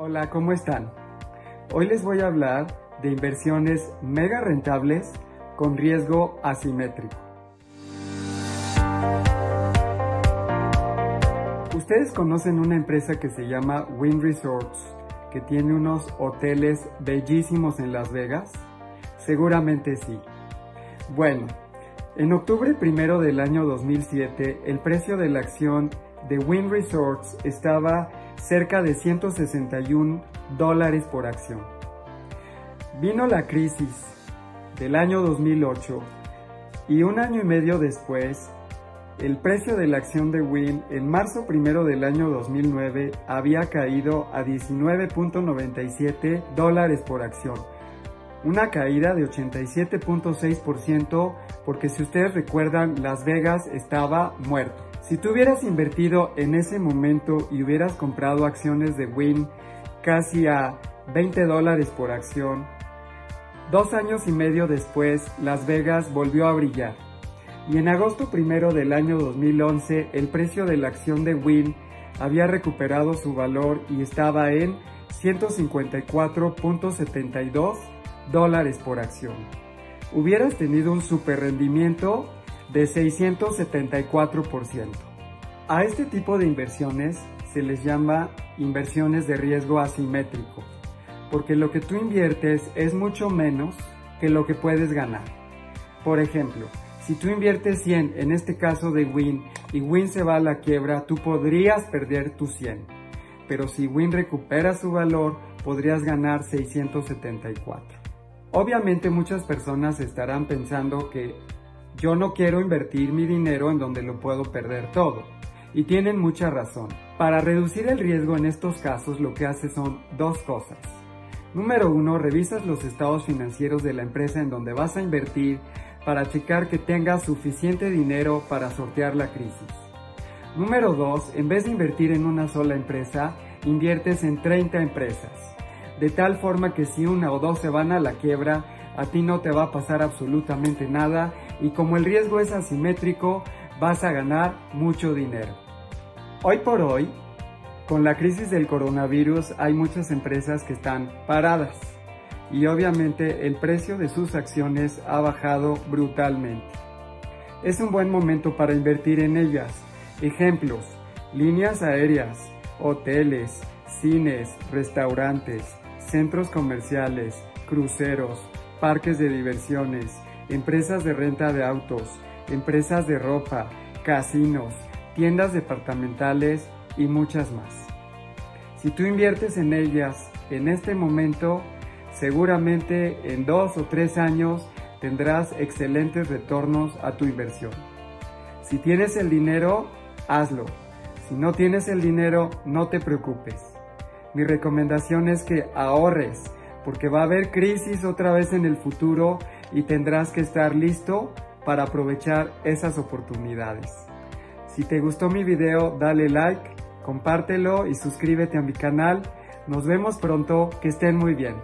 Hola, ¿cómo están? Hoy les voy a hablar de inversiones mega rentables con riesgo asimétrico. Ustedes conocen una empresa que se llama Wynn Resorts, que tiene unos hoteles bellísimos en Las Vegas. Seguramente sí. Bueno, en octubre primero del año 2007, el precio de la acción de Wynn Resorts estaba cerca de 161 dólares por acción. Vino la crisis del año 2008 y un año y medio después, el precio de la acción de Wynn en marzo primero del año 2009 había caído a 19.97 dólares por acción una caída de 87.6% porque si ustedes recuerdan Las Vegas estaba muerto. Si tú hubieras invertido en ese momento y hubieras comprado acciones de Win casi a 20 dólares por acción, dos años y medio después Las Vegas volvió a brillar. Y en agosto primero del año 2011 el precio de la acción de Win había recuperado su valor y estaba en 154.72 dólares por acción. Hubieras tenido un super rendimiento de 674%. A este tipo de inversiones se les llama inversiones de riesgo asimétrico, porque lo que tú inviertes es mucho menos que lo que puedes ganar. Por ejemplo, si tú inviertes 100, en este caso de Win, y Win se va a la quiebra, tú podrías perder tu 100. Pero si Win recupera su valor, podrías ganar 674. Obviamente muchas personas estarán pensando que yo no quiero invertir mi dinero en donde lo puedo perder todo. Y tienen mucha razón. Para reducir el riesgo en estos casos lo que haces son dos cosas. Número uno, revisas los estados financieros de la empresa en donde vas a invertir para checar que tengas suficiente dinero para sortear la crisis. Número dos, en vez de invertir en una sola empresa, inviertes en 30 empresas de tal forma que si una o dos se van a la quiebra, a ti no te va a pasar absolutamente nada y como el riesgo es asimétrico, vas a ganar mucho dinero. Hoy por hoy, con la crisis del coronavirus hay muchas empresas que están paradas y obviamente el precio de sus acciones ha bajado brutalmente. Es un buen momento para invertir en ellas. Ejemplos, líneas aéreas, hoteles, cines, restaurantes, centros comerciales, cruceros, parques de diversiones, empresas de renta de autos, empresas de ropa, casinos, tiendas departamentales y muchas más. Si tú inviertes en ellas en este momento, seguramente en dos o tres años tendrás excelentes retornos a tu inversión. Si tienes el dinero, hazlo. Si no tienes el dinero, no te preocupes. Mi recomendación es que ahorres, porque va a haber crisis otra vez en el futuro y tendrás que estar listo para aprovechar esas oportunidades. Si te gustó mi video, dale like, compártelo y suscríbete a mi canal. Nos vemos pronto, que estén muy bien.